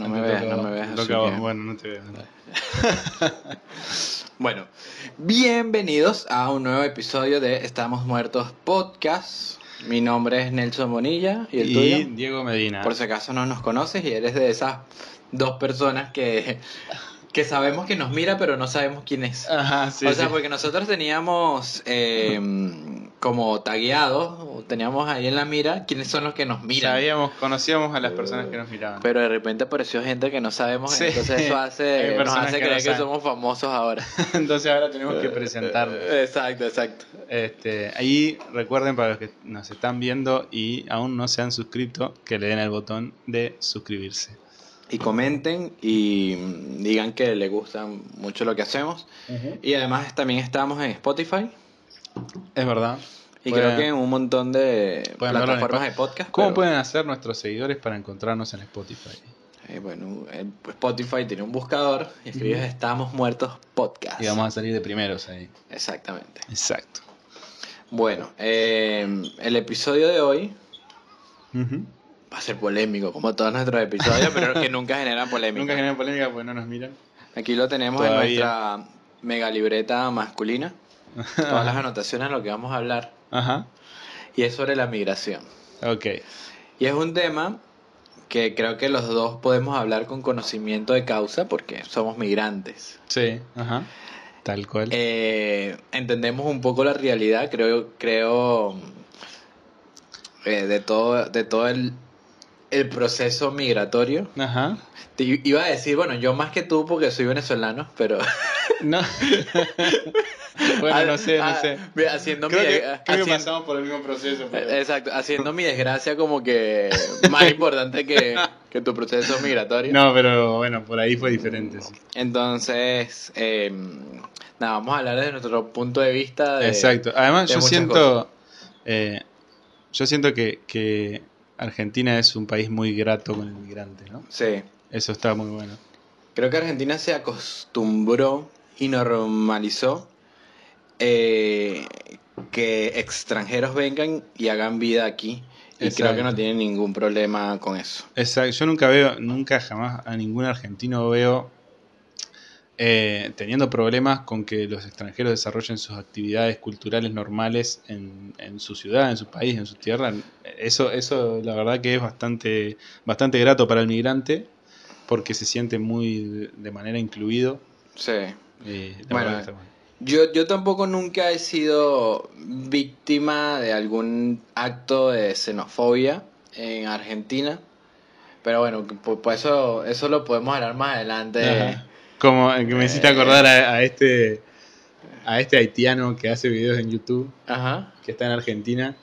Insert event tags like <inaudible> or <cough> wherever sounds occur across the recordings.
no me veas, no me veas. Bueno, no te veo. <laughs> Bueno, bienvenidos a un nuevo episodio de Estamos Muertos Podcast. Mi nombre es Nelson Bonilla y el Y tuyo. Diego Medina. Por si acaso no nos conoces y eres de esas dos personas que, que sabemos que nos mira pero no sabemos quién es. Ajá, sí. o sea, sí. porque nosotros teníamos eh, como tagueados, teníamos ahí en la mira quiénes son los que nos miran. Sabíamos, conocíamos a las personas que nos miraban. Pero de repente apareció gente que no sabemos, Sí. entonces eso hace, <laughs> nos personas hace que creer no que somos famosos ahora. <laughs> Entonces ahora tenemos que presentarnos. Exacto, exacto. Este, ahí recuerden para los que nos están viendo y aún no se han suscrito, que le den el botón de suscribirse. Y comenten y digan que les gusta mucho lo que hacemos. Y además también estamos en Spotify Es verdad. Y Pueden- creo que en un montón de plataformas de podcast. ¿Cómo pero, pueden hacer nuestros seguidores para encontrarnos en Spotify? eh, bueno, Spotify tiene un buscador y escribes Estamos Muertos Podcast. Y vamos a salir de primeros ahí. Exactamente. Exacto. Bueno, eh, el episodio de hoy va a ser polémico, como todos nuestros episodios, <laughs> pero que nunca generan polémica. Nunca generan polémica porque no nos miran. Aquí lo tenemos en nuestra mega libreta masculina. Todas las <laughs> anotaciones de lo que vamos a hablar. Ajá. Y es sobre la migración. Ok. Y es un tema que creo que los dos podemos hablar con conocimiento de causa porque somos migrantes. Sí. Ajá. Tal cual. Eh, entendemos un poco la realidad, creo, creo eh, de todo, de todo el, el proceso migratorio. Ajá. Te iba a decir, bueno, yo más que tú porque soy venezolano, pero No. <laughs> bueno, no sé, no sé. Haciendo Creo mi que, de- creo que haciendo- pasamos por el mismo proceso. pero- Eh, Exacto, haciendo mi desgracia como que <laughs> más importante que, que tu proceso migratorio. No, pero bueno, por ahí fue diferente. sí. Entonces, eh, nada, vamos a hablar desde nuestro punto de vista. De, Exacto. Además, de yo siento, eh, yo siento que, que Argentina es un país muy grato con el migrante, ¿no? Sí, Eso está muy bueno. creo que Argentina se acostumbró y normalizó eh, que extranjeros vengan y hagan vida aquí. Y creo que no tienen ningún problema con eso. Exacto. Yo nunca veo, nunca jamás a ningún argentino veo eh, teniendo problemas con que los extranjeros desarrollen sus actividades culturales normales en, en su ciudad, en su país, en su tierra. Eso, eso la verdad que es bastante, bastante grato para el migrante porque se siente muy de, manera incluido. Sí. la Bueno. Yo, yo tampoco nunca he sido víctima de algún acto de xenofobia en Argentina. Pero bueno, por, por eso, eso lo podemos hablar más adelante. Ajá. Como que me hiciste Eh. acordar a, a este a este haitiano que hace videos en YouTube, Ajá. que está en Argentina,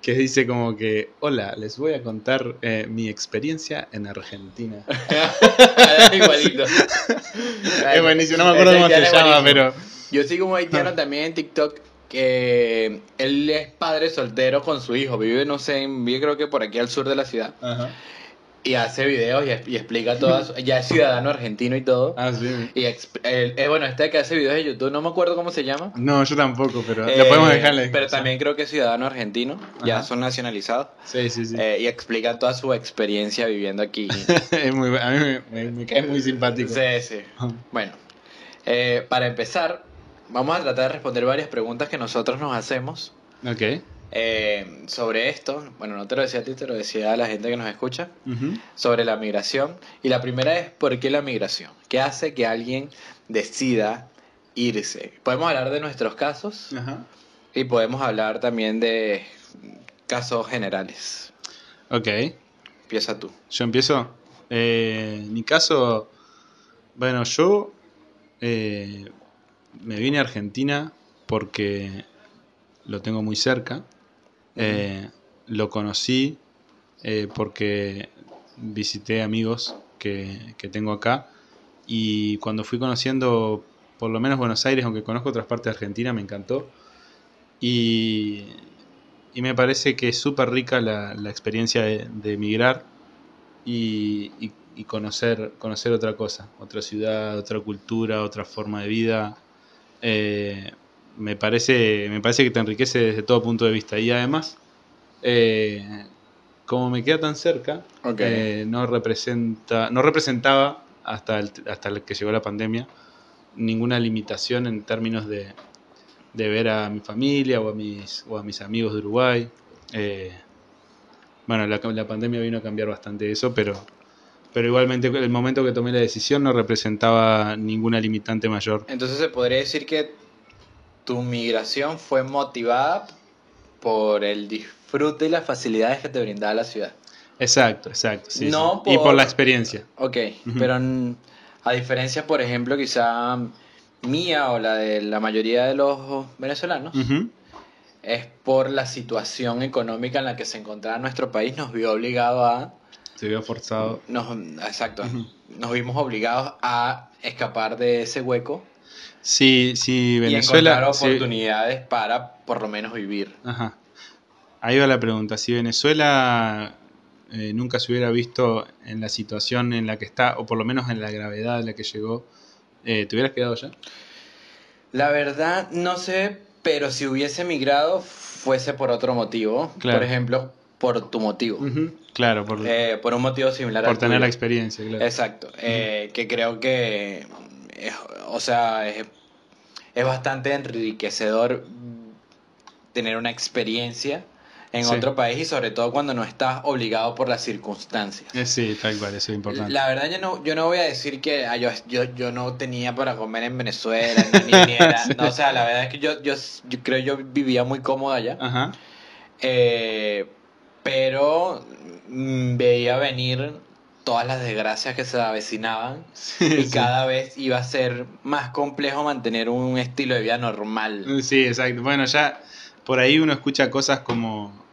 que dice como que, hola, les voy a contar eh, mi experiencia en Argentina. <laughs> Igualito. <laughs> es buenísimo, no me acuerdo cómo se llama, pero... Yo sigo un haitiano también en TikTok que él es padre soltero con su hijo. Vive, no sé, vive creo que por aquí al sur de la ciudad. Ajá. Y hace videos y, y explica todas. Ya es ciudadano argentino y todo. Ah, sí. Y exp- el- eh, bueno, este que hace videos de YouTube, no me acuerdo cómo se llama. No, yo tampoco, pero Eh, lo podemos dejar en la Pero también creo que es ciudadano argentino, ya son nacionalizados. Sí, sí, sí. eh, y explica toda su experiencia viviendo aquí. <laughs> es muy, a mí me, me- me cae muy simpático. sí, sí. <laughs> Bueno, eh, para empezar, vamos a tratar de responder varias preguntas que nosotros nos hacemos Ok. Eh, sobre esto. Bueno, no te lo decía a ti, te lo decía a la gente que nos escucha. Sobre la migración. Y la primera es, ¿por qué la migración? ¿Qué hace que alguien decida irse? Podemos hablar de nuestros casos. Y podemos hablar también de casos generales. Ok. Empieza tú. Yo empiezo. Eh, mi caso, bueno, yo eh, me vine a Argentina porque lo tengo muy cerca. Eh, lo conocí eh, porque visité amigos que, que tengo acá. Y cuando fui conociendo, por lo menos Buenos Aires, aunque conozco otras partes de Argentina, me encantó. Y, y me parece que es súper rica la, la experiencia de, de emigrar y, y- conocer, conocer otra cosa, otra ciudad, otra cultura, otra forma de vida. Eh, me, parece, me parece que te enriquece desde todo punto de vista. Y además, eh, como me queda tan cerca, eh, no representa, no representaba hasta el, hasta el que llegó la pandemia ninguna limitación en términos de, de ver a mi familia o a mis, o a mis amigos de Uruguay. Eh, bueno, la, la pandemia vino a cambiar bastante eso, pero, pero igualmente el momento que tomé la decisión no representaba ninguna limitante mayor. Entonces se podría decir que tu migración fue motivada por el disfrute y las facilidades que te brindaba la ciudad. Exacto, exacto. sí, No sí. Y por- por la experiencia. Ok, pero a diferencia, por ejemplo, quizá mía o la de la mayoría de los venezolanos, es por la situación económica en la que se encontraba nuestro país, nos vio obligado a... Se vio forzado. Nos, exacto, nos vimos obligados a escapar de ese hueco Sí, sí, y Venezuela. encontrar sí. oportunidades para por lo menos vivir. Ajá. Ahí va la pregunta. Si Venezuela eh, nunca se hubiera visto en la situación en la que está, o por lo menos en la gravedad en la que llegó, eh, ¿te hubieras quedado ya? La verdad, no sé, pero si hubiese migrado, fuese por otro motivo. Claro. Por ejemplo, por tu motivo. Claro, por, Eh, por un motivo similar por al tener tuyo. la experiencia, claro. Exacto. eh, que creo que, es- o sea, es, es bastante enriquecedor tener una experiencia en Sí. otro país y sobre todo cuando no estás obligado por las circunstancias. Eh, sí, tal cual, eso es importante. La verdad yo no, yo no voy a decir que ah, yo, yo, yo no tenía para comer en Venezuela, ni, ni- era- <laughs> no, o sea, la verdad es que yo, yo, yo creo yo vivía muy cómodo allá, Ajá. eh, pero mm, veía venir todas las desgracias que se avecinaban <laughs> y Sí. cada vez iba a ser más complejo mantener un estilo de vida normal. Sí, exacto. Bueno, ya por ahí uno escucha cosas como,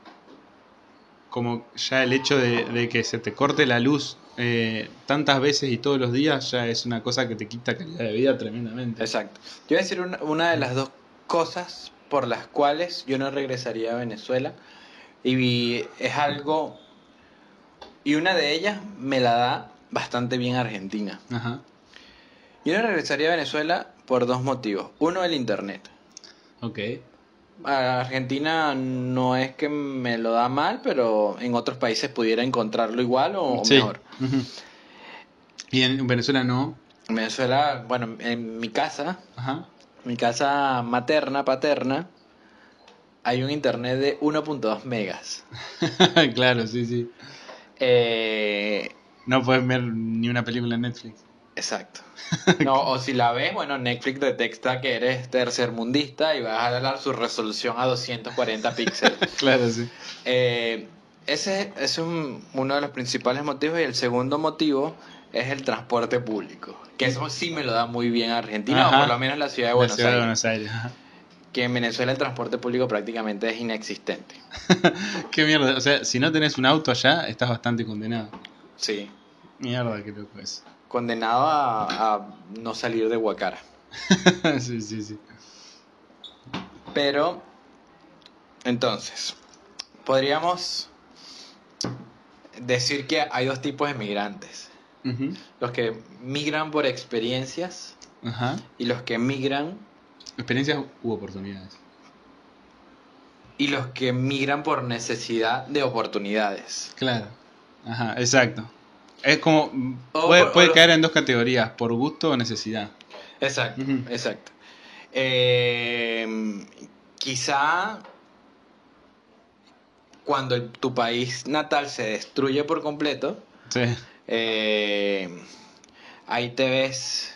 como ya el hecho de, de que se te corte la luz eh, tantas veces y todos los días ya es una cosa que te quita calidad de vida tremendamente. Exacto. Yo voy a decir una, una de las dos cosas por las cuales yo no regresaría a Venezuela. Y es algo. Y una de ellas me la da bastante bien Argentina. Ajá. Yo no regresaría a Venezuela por dos motivos. Uno, el internet. Ok. A Argentina no es que me lo da mal, pero en otros países pudiera encontrarlo igual o Sí. mejor. Y en Venezuela no. En Venezuela, bueno, en mi casa, Ajá. mi casa materna, paterna, hay un internet de 1.2 megas. <laughs> claro, sí, sí. Eh, No puedes ver ni una película en Netflix. exacto. <laughs> No, o si la ves, bueno, Netflix detecta que eres tercermundista y vas a dar su resolución a 240 píxeles. <laughs> Claro, sí. Eh, ese es un- uno de los principales motivos y el segundo motivo es el transporte público. Que eso sí me lo da muy bien Argentina, Ajá. o por lo menos la ciudad de La Buenos ciudad de Aires. Buenos Aires. Que en Venezuela el transporte público prácticamente es inexistente. <laughs> Qué mierda. O sea, si no tenés un auto allá, estás bastante condenado. Sí. Mierda, qué loco es. Condenado a, a no salir de Huacara. <laughs> sí, sí, sí. Pero, entonces, podríamos decir que hay dos tipos de migrantes. Los que migran por experiencias Ajá. y los que migran Experiencias u oportunidades. y los que migran por necesidad de oportunidades. Claro. Ajá, exacto. Es como. Puede puede caer en dos categorías: por gusto o necesidad. Exacto, exacto. Eh, quizá cuando el- tu país natal se destruye por completo, Sí. eh, ahí te ves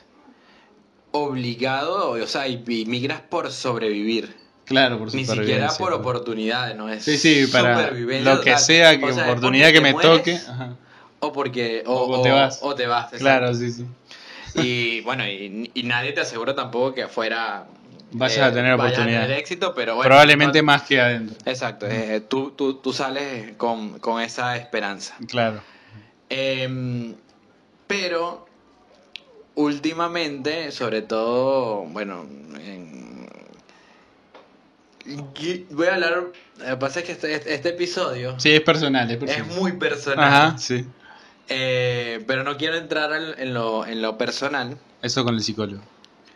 obligado, o sea, y, y migras por sobrevivir. Claro, por Ni siquiera por por- oportunidades, ¿no? Es Sí, sí, para lo que sea, que O sea, es oportunidad que me mueres toque. Ajá. O porque. O, O te vas. O te vas. Claro, sí, sí. Y <laughs> bueno, y, y nadie te asegura tampoco que afuera. Vayas eh, a tener vayas oportunidad. tener éxito, pero bueno. Probablemente no- más que adentro. Exacto, eh, tú, tú, tú sales con, con esa esperanza. Claro. Em, pero últimamente, sobre todo, bueno, en- voy a hablar, lo que pasa es que este, este episodio Sí, es personal, es es muy personal, Ajá, sí. eh, pero no quiero entrar en, en lo, en lo personal. Eso con el psicólogo.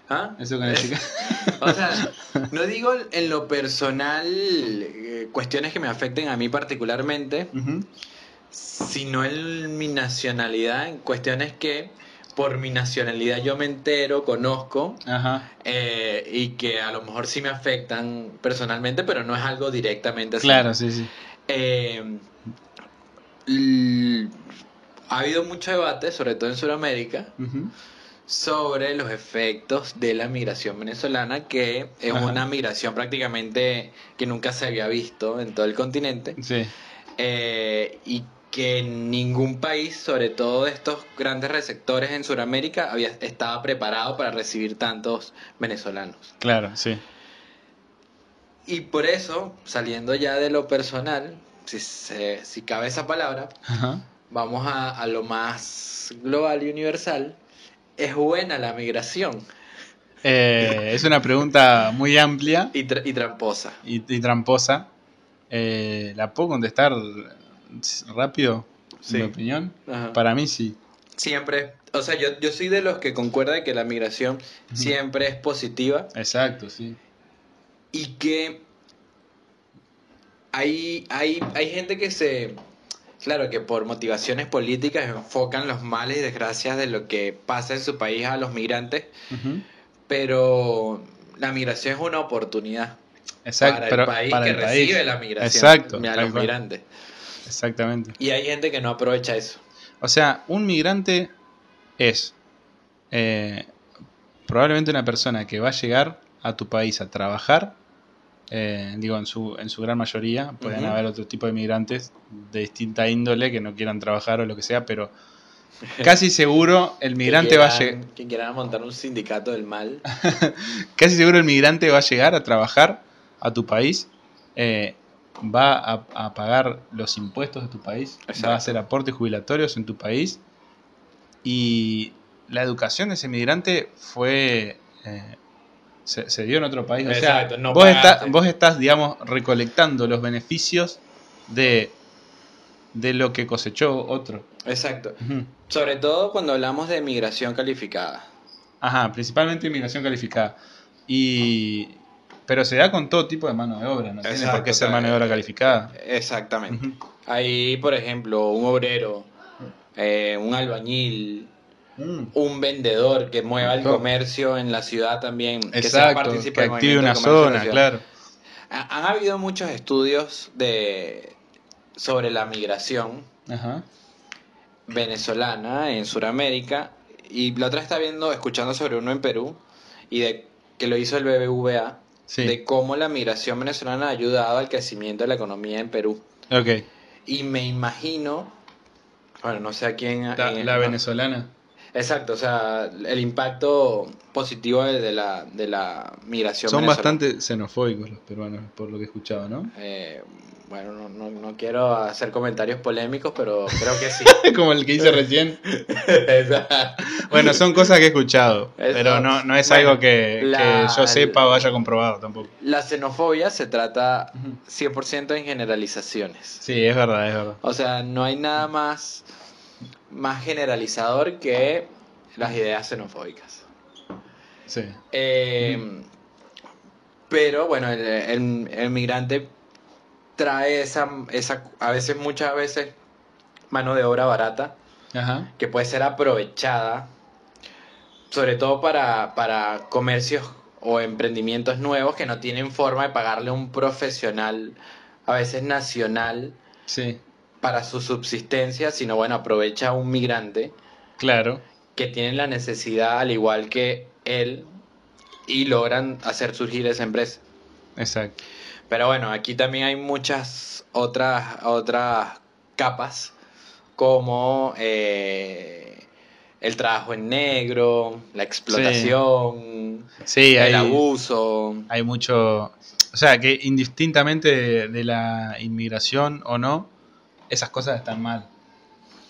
¿Ah? Eso con el chica. <laughs> O sea, no digo en lo personal eh, cuestiones que me afecten a mí particularmente, sino en mi nacionalidad, en cuestiones que por mi nacionalidad yo me entero, conozco Ajá. eh, y que a lo mejor sí me afectan personalmente, pero no es algo directamente así. Claro, sí, sí. Eh, ha habido mucho debate, sobre todo en Sudamérica, sobre los efectos de la migración venezolana, que es Ajá. una migración prácticamente que nunca se había visto en todo el continente, Sí, eh, y que ningún país, sobre todo de estos grandes receptores en Sudamérica, había, estaba preparado para recibir tantos venezolanos. claro, sí. Y por eso, saliendo ya de lo personal, si, se- si cabe esa palabra, Ajá. vamos a, a lo más global y universal. ¿Es buena la migración? Eh, es una pregunta muy amplia Y, tra- y tramposa. y, y tramposa. Eh, ¿La puedo contestar rápido? Sí. Mi opinión. Ajá. Para mí sí. Siempre, o sea, yo, yo soy de los que concuerda que la migración siempre es positiva Exacto, sí. y que hay, hay, hay gente que se, claro, que por motivaciones políticas enfocan los males y desgracias de lo que pasa en su país a los migrantes, pero la migración es una oportunidad Exacto, para el pero país para que el país. recibe la migración, Exacto, a los cual. Exactamente. Y hay gente que no aprovecha eso. O sea, un migrante es eh, probablemente una persona que va a llegar a tu país a trabajar. eh, digo, en su, en su gran mayoría. Pueden haber otro tipo de migrantes de distinta índole que no quieran trabajar o lo que sea, pero casi seguro el <laughs> migrante va a llegar. que quieran montar un sindicato del mal. <laughs> Casi seguro el migrante va a llegar a trabajar a tu país. eh, va a, a pagar los impuestos de tu país, va a hacer aportes jubilatorios en tu país y la educación de ese migrante fue eh, se, se dio en otro país. O Exacto, sea, no vos, estás, vos estás, digamos, recolectando los beneficios de, de lo que cosechó otro. Exacto. Sobre todo cuando hablamos de migración calificada. Ajá, principalmente inmigración calificada. Y, pero se da con todo tipo de mano de obra, no tiene por Exacto, qué ser mano de obra calificada. Exactamente. Hay, por ejemplo, un obrero, eh, un albañil, Mm. un vendedor que mueva el comercio en la ciudad también. que sea Exacto, partícipe que active una zona, claro. Ha- Han habido muchos estudios de sobre la migración Ajá. venezolana en Sudamérica y la otra está viendo, escuchando sobre uno en Perú y de que lo hizo el BBVA Sí. de cómo la migración venezolana ha ayudado al crecimiento de la economía en Perú. Ok. Y me imagino, bueno, no sé a quién... La, la no. venezolana. Exacto, o sea, el impacto positivo de la, de la migración Son venezolana. bastante xenofóbicos los peruanos, por lo que he escuchado, ¿no? Eh, bueno, no, no, no quiero hacer comentarios polémicos, pero creo que sí. <laughs> Como el que hice recién. Bueno, son cosas que he escuchado, Eso. pero no, no es Bueno, algo que, yo sepa o haya comprobado tampoco. La xenofobia se trata Ujú. 100% en generalizaciones. Sí, es verdad, es verdad. O sea, no hay nada más, más generalizador que las ideas xenofóbicas. Sí. Eh, Pero bueno, el, el- el migrante trae esa, esa, a veces, muchas veces, mano de obra barata Ajá. que puede ser aprovechada, sobre todo para, para comercios o emprendimientos nuevos que no tienen forma de pagarle a un profesional, a veces nacional, Sí, para su subsistencia, sino bueno, aprovecha a un migrante claro. que tiene la necesidad, al igual que él, y logran hacer surgir esa empresa. Exacto. Pero bueno, aquí también hay muchas otras, otras capas, como eh, el trabajo en negro, la explotación, Sí, el hay, abuso. hay mucho. O sea, que indistintamente de, de la inmigración o no, esas cosas están mal.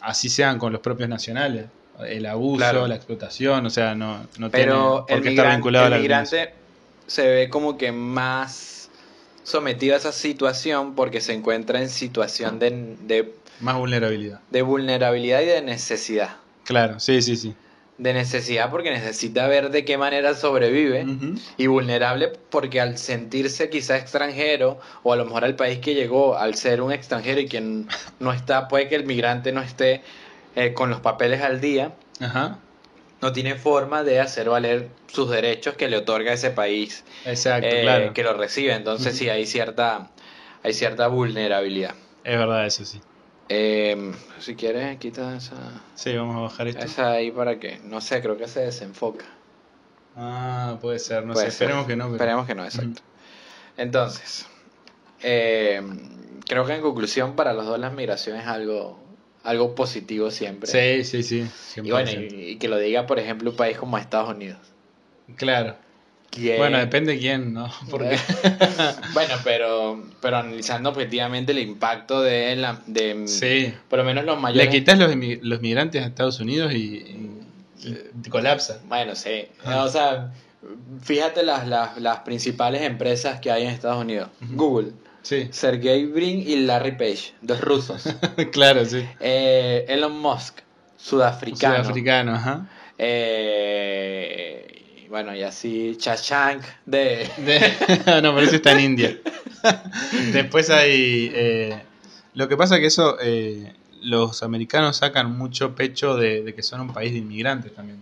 Así sean con los propios nacionales. El abuso, Claro. la explotación, o sea, no, no Pero tiene por qué estar vinculado a el la migrante se ve como que más sometido a esa situación porque se encuentra en situación de, de, Más vulnerabilidad. de vulnerabilidad y de necesidad. Claro, sí, sí, sí. De necesidad porque necesita ver de qué manera sobrevive y vulnerable porque al sentirse quizá extranjero o a lo mejor al país que llegó al ser un extranjero y quien no está, puede que el migrante no esté eh, con los papeles al día, Ajá. no tiene forma de hacer valer sus derechos que le otorga ese país Exacto, eh, claro. que lo recibe. Entonces Ujú. sí, hay cierta, hay cierta vulnerabilidad. Es verdad, eso sí. Eh, si quieres, quita esa, Sí, vamos a bajar esto. esa ahí para que, no sé, creo que se desenfoca. Ah, puede ser, no Puede sé. ser. Esperemos que no. pero- Esperemos que no, exacto. Entonces, eh, creo que en conclusión para los dos la migración es algo, algo positivo siempre. Sí, sí, sí. Y bueno, 100%. y, y que lo diga, por ejemplo, un país como Estados Unidos. Claro. Bueno, depende de quién, ¿no? <laughs> Porque <laughs> bueno, pero, pero analizando objetivamente el impacto de, la, de sí. por lo menos los mayores. Le quitas los, los migrantes a Estados Unidos y, y- y colapsa. Bueno, sí. Ah. O sea, fíjate las, las, las principales empresas que hay en Estados Unidos. Google, Sí, Sergey Brin y Larry Page, dos rusos. <laughs> claro, sí. Eh, Elon Musk, sudafricano. Sudafricano, ajá. Eh, bueno, y así Chachank de... De- <laughs> no, pero ese está en India. Después hay... eh, lo que pasa que eso... eh, los americanos sacan mucho pecho de, de que son un país de inmigrantes también.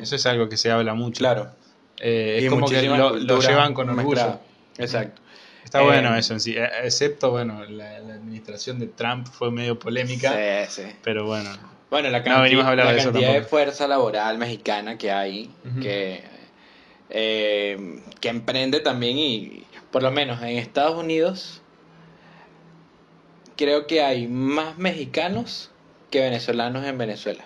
Eso es algo que se habla mucho. Claro. Eh, Y es como que lo, llevan con orgullo. mezcladas. Exacto. Está Eh, bueno eso en sí, eh, excepto, bueno, la, la administración de Trump fue medio polémica, Sí, sí. pero bueno. Bueno, la No cantidad, venimos a hablar la de eso fuerza laboral mexicana que hay, que, eh, que emprende también y por lo menos en Estados Unidos creo que hay más mexicanos que venezolanos en Venezuela.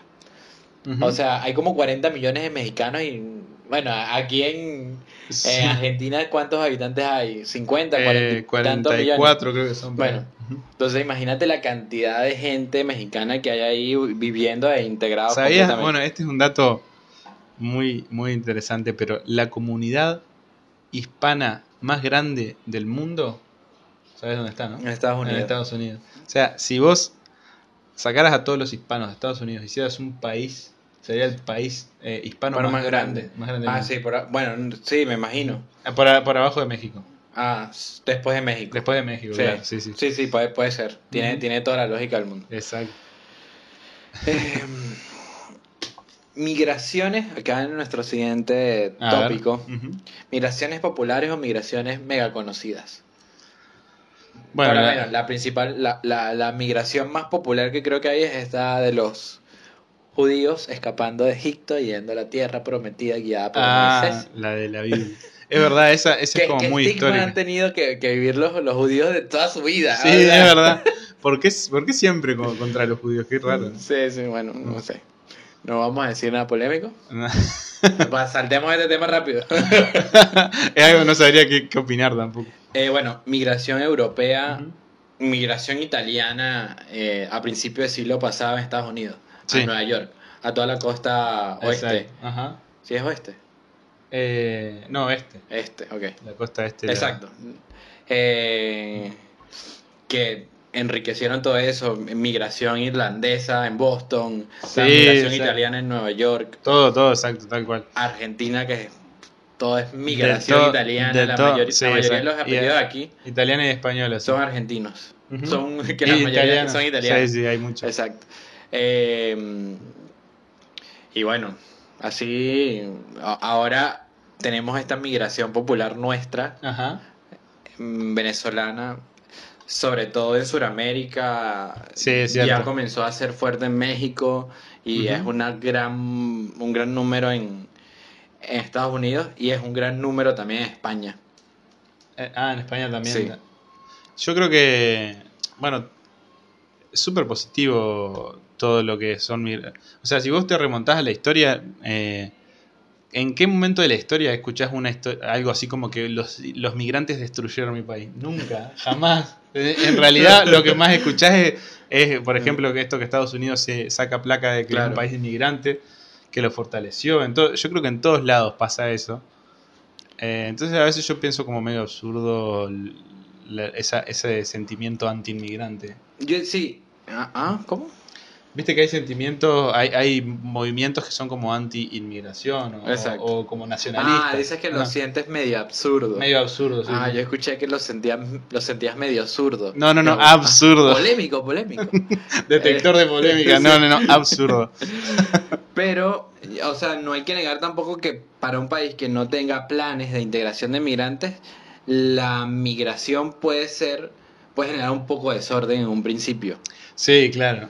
O sea, hay como 40 millones de mexicanos y bueno, aquí en, Sí. en Argentina ¿cuántos habitantes hay? 50, 40, Eh, y tantos millones. 44 creo que son. Bueno. Entonces imagínate la cantidad de gente mexicana que hay ahí viviendo e integrado ¿Sabías? Bueno, este es un dato muy, muy interesante, pero la comunidad hispana más grande del mundo, ¿sabes dónde está, no? en Estados En Unidos. Estados Unidos. O sea, si vos sacaras a todos los hispanos de Estados Unidos y hicieras un país, sería el país eh, hispano Bueno, más, más grande. grande. Más grande del Ah, sí, por, bueno, sí, me imagino. Ah, Por, por abajo de México. Ah, después de México. Después de México, sí. claro. Sí, sí. sí, sí, puede, puede ser. Tiene, tiene toda la lógica del mundo. Exacto. Eh, migraciones, acá en nuestro siguiente tópico. Migraciones populares o migraciones mega conocidas. Bueno, Ahora, la- bueno, la principal, la, la, la migración más popular que creo que hay es esta de los judíos escapando de Egipto y yendo a la tierra prometida guiada por ah, Moisés. la de la Biblia. Es verdad, esa, esa ¿Qué, es como qué muy estigma han histórica. tenido que, que vivir los, los judíos de toda su vida? Sí, O es verdad. ¿Por qué, por qué siempre co- contra los judíos? Qué raro. Sí, sí, bueno, no sé. No vamos a decir nada polémico. Saltemos este tema rápido. <laughs> es algo que no sabría qué, qué opinar tampoco. Eh, bueno, migración europea, Ujú. migración italiana eh, a principios del siglo pasado en Estados Unidos, Sí. a Nueva York, a toda la costa oeste. Exacto. Ajá. ¿Sí es oeste? Eh, no, este. Este, ok. La costa este. la- Exacto. Eh, que enriquecieron todo eso, migración irlandesa en Boston, Sí, migración exacto. italiana en Nueva York, Todo, todo, exacto, tal cual. Argentina que todo es migración to- italiana, de la, to- sí, la mayoría de los. Y, apellidos eh, aquí Italiana y española. sí. son argentinos. Son que Y la mayoría son italianos. Sí, sí, hay mucho. Exacto. Eh, y bueno, así ahora tenemos esta migración popular nuestra, Ajá. mm, venezolana, sobre todo en Sudamérica. Sí. Ya comenzó a ser fuerte en México y es una gran, un gran número en, en Estados Unidos y es un gran número también en España. Eh, ah, en España también. Sí. Yo creo que, bueno, es súper positivo todo lo que son... O sea, si vos te remontás a la historia, eh, ¿en qué momento de la historia escuchás una histo- algo así como que los, los migrantes destruyeron mi país? Nunca, <laughs> jamás. En realidad lo que más escuchás es, es, por ejemplo, que esto que Estados Unidos se saca placa de que es Claro. un país de inmigrantes, que lo fortaleció. En yo creo que en todos lados pasa eso. Eh, entonces a veces yo pienso como medio absurdo l- la- esa- ese sentimiento anti-inmigrante. Yo sí. Ah, ah, ¿cómo? Viste que hay sentimientos, hay, hay movimientos que son como anti-inmigración o, como nacionalistas. Ah, dices que lo No, sientes medio absurdo. Medio absurdo, sí. ah, yo escuché que lo sentías, lo sentías medio absurdo. No, no, no, Pero- absurdo. Polémico, polémico. <laughs> Detector de polémica, no, no, no, absurdo. <laughs> Pero, o sea, no hay que negar tampoco que para un país que no tenga planes de integración de migrantes, la migración puede ser, puede generar un poco de desorden en un principio. Sí, claro.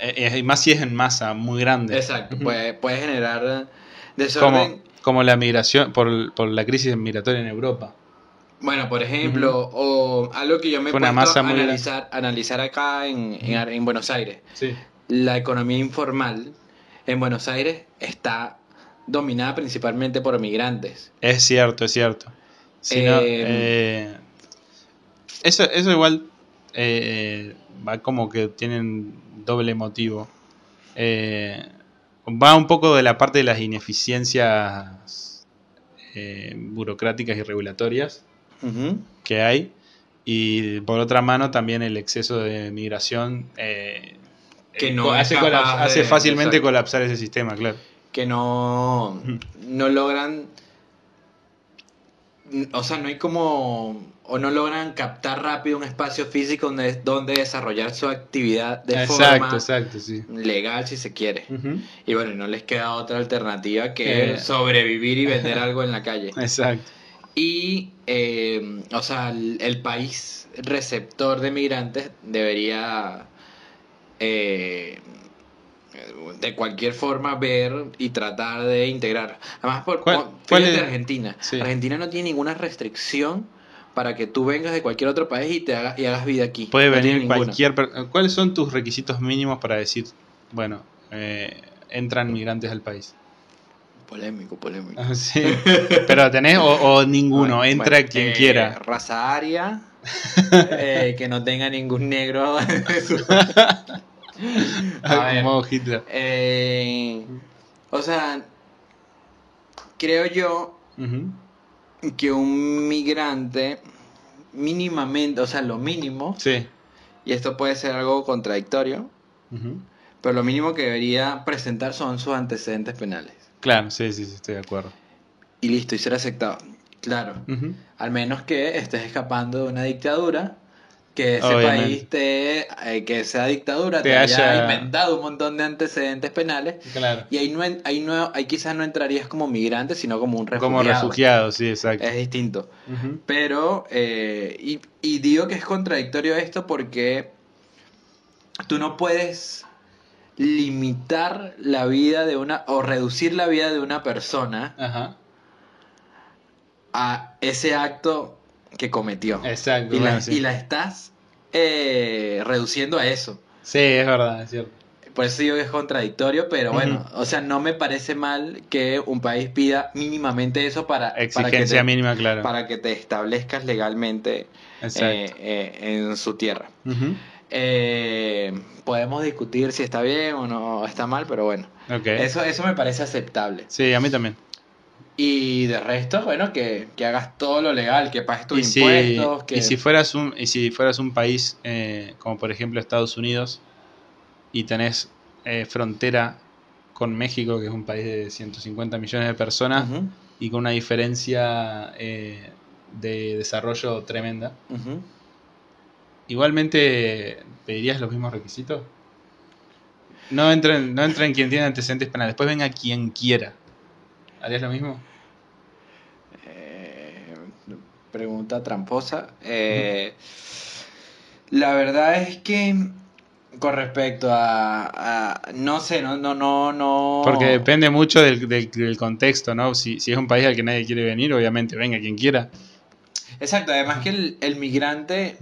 Eh, eh, Y más si es en masa, muy grande. Exacto, puede, puede generar desorden. Como, como la migración, por, por la crisis migratoria en Europa. Bueno, por ejemplo, o algo que yo me grande. analizar, analizar acá en, en, Buenos Aires. Sí. La economía informal en Buenos Aires está dominada principalmente por migrantes. Es cierto, es cierto. Si no, Eh, eh, eso, eso igual eh, va como que tienen doble motivo. Eh, va un poco de la parte de las ineficiencias eh, burocráticas y regulatorias que hay. Y por otra mano también el exceso de migración eh, Que no hace, hace fácilmente exacto. colapsar ese sistema, claro. que no, no logran, o sea, no hay como, o no logran captar rápido un espacio físico donde, donde desarrollar su actividad de exacto, forma exacto, sí. legal si se quiere. Y bueno, no les queda otra alternativa que Eh. sobrevivir y vender algo en la calle. <laughs> Exacto. Y, eh, o sea, el, el país receptor de migrantes debería, eh, de cualquier forma, ver y tratar de integrar. Además, por, ¿Cuál- es? Argentina. Sí. Argentina no tiene ninguna restricción para que tú vengas de cualquier otro país y te hagas, y hagas vida aquí. Puede No venir cualquier... ¿Cuáles son tus requisitos mínimos para decir, bueno, eh, entran migrantes al país? Polémico, polémico. Ah, Sí. Pero tenés o, o ninguno, Bueno, entra bueno, quien eh, quiera. Raza aria, <laughs> eh, que no tenga ningún negro. <laughs> <laughs> A ver. Como Hitler. Eh, o sea, creo yo que un migrante mínimamente, o sea, lo mínimo, Sí. y esto puede ser algo contradictorio, Ujú. pero lo mínimo que debería presentar son sus antecedentes penales. Claro, sí, sí, sí, estoy de acuerdo. Y listo, y ser aceptado. Claro. Ujú. Al menos que estés escapando de una dictadura, que ese Obviamente. país te, eh, que esa dictadura te, Te haya, haya- inventado un montón de antecedentes penales. Claro. Y ahí no, ahí no, ahí quizás no entrarías como migrante, sino como un refugiado. Como refugiado, sí, exacto. Es distinto. Pero, eh, y, y digo que es contradictorio esto porque tú no puedes limitar la vida de una, o reducir la vida de una persona Ajá. a ese acto que cometió. Exacto. y, bueno, la, sí. y la estás eh, reduciendo a eso. Sí, es verdad, es cierto. Por eso digo que es contradictorio, pero bueno, o sea, no me parece mal que un país pida mínimamente eso para, para, que, Exigencia te, mínima, claro. para que te establezcas legalmente eh, eh, en su tierra. Eh, podemos discutir si está bien o no está mal, pero bueno, eso, eso me parece aceptable. Sí, a mí también. Y de resto, bueno, que, que hagas todo lo legal, que pagues tus y si, impuestos, que... y si fueras un y si fueras un país eh, como por ejemplo Estados Unidos y tenés eh, frontera con México que es un país de 150 millones de personas y con una diferencia eh, de desarrollo tremenda igualmente pedirías los mismos requisitos no entren no entren quien tiene antecedentes penales después venga quien quiera harías lo mismo Eh, pregunta tramposa. Eh, La verdad es que con respecto a, a- no sé, no, no, no, no. Porque depende mucho del, del- del contexto, ¿no? Si, si es un país al que nadie quiere venir, obviamente venga quien quiera. Exacto, además que el, el migrante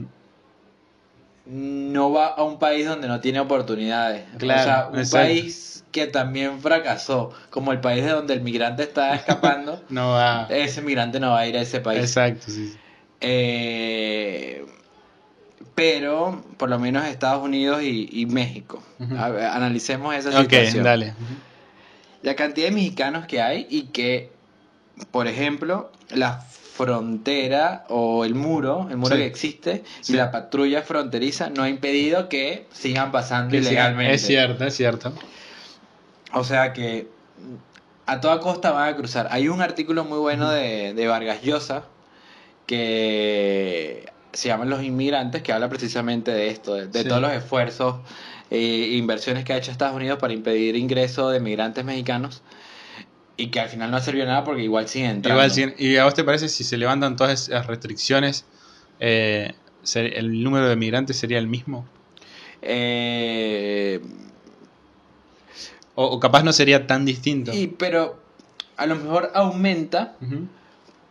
no va a un país donde no tiene oportunidades. Claro, o sea, un exacto. país que también fracasó, como el país de donde el migrante está escapando, <laughs> No va. ese migrante no va a ir a ese país. Exacto, sí. Eh, pero por lo menos Estados Unidos y, y México. Ver, analicemos esa Ok, situación. dale. La cantidad de mexicanos que hay y que, por ejemplo, la frontera o el muro, el muro Sí. que existe, Sí. y la patrulla fronteriza no ha impedido que sigan pasando Que ilegalmente. Es cierto, es cierto. O sea que mm, a toda costa van a cruzar. Hay un artículo muy bueno de, de Vargas Llosa que se llama Los Inmigrantes, que habla precisamente de esto, de, de Sí. todos los esfuerzos e inversiones que ha hecho Estados Unidos para impedir ingreso de migrantes mexicanos y que al final no ha servido nada porque igual siguen entrando. Igual, ¿y a vos te parece si se levantan todas esas restricciones, eh, el número de migrantes sería el mismo? Eh, O, o capaz no sería tan distinto. y, pero a lo mejor aumenta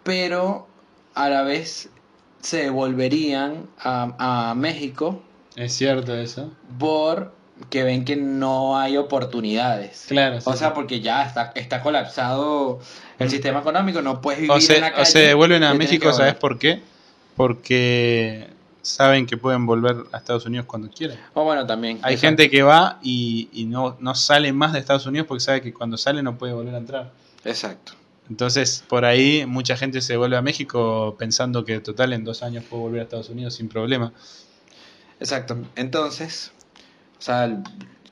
pero a la vez se devolverían a, a México Es cierto eso. por que ven que no hay oportunidades. Claro. sí, O sea, sí. porque ya está, está colapsado el sistema económico, no puedes vivir o, se, en la calle. o se devuelven a México, ¿sabes por qué? Porque saben que pueden volver a Estados Unidos cuando quieran. O bueno, también. Hay exacto. gente que va y, y no, no sale más de Estados Unidos porque sabe que cuando sale no puede volver a entrar. Exacto. Entonces, por ahí mucha gente se vuelve a México pensando que total en dos años puedo volver a Estados Unidos sin problema. Exacto. Entonces, o sea,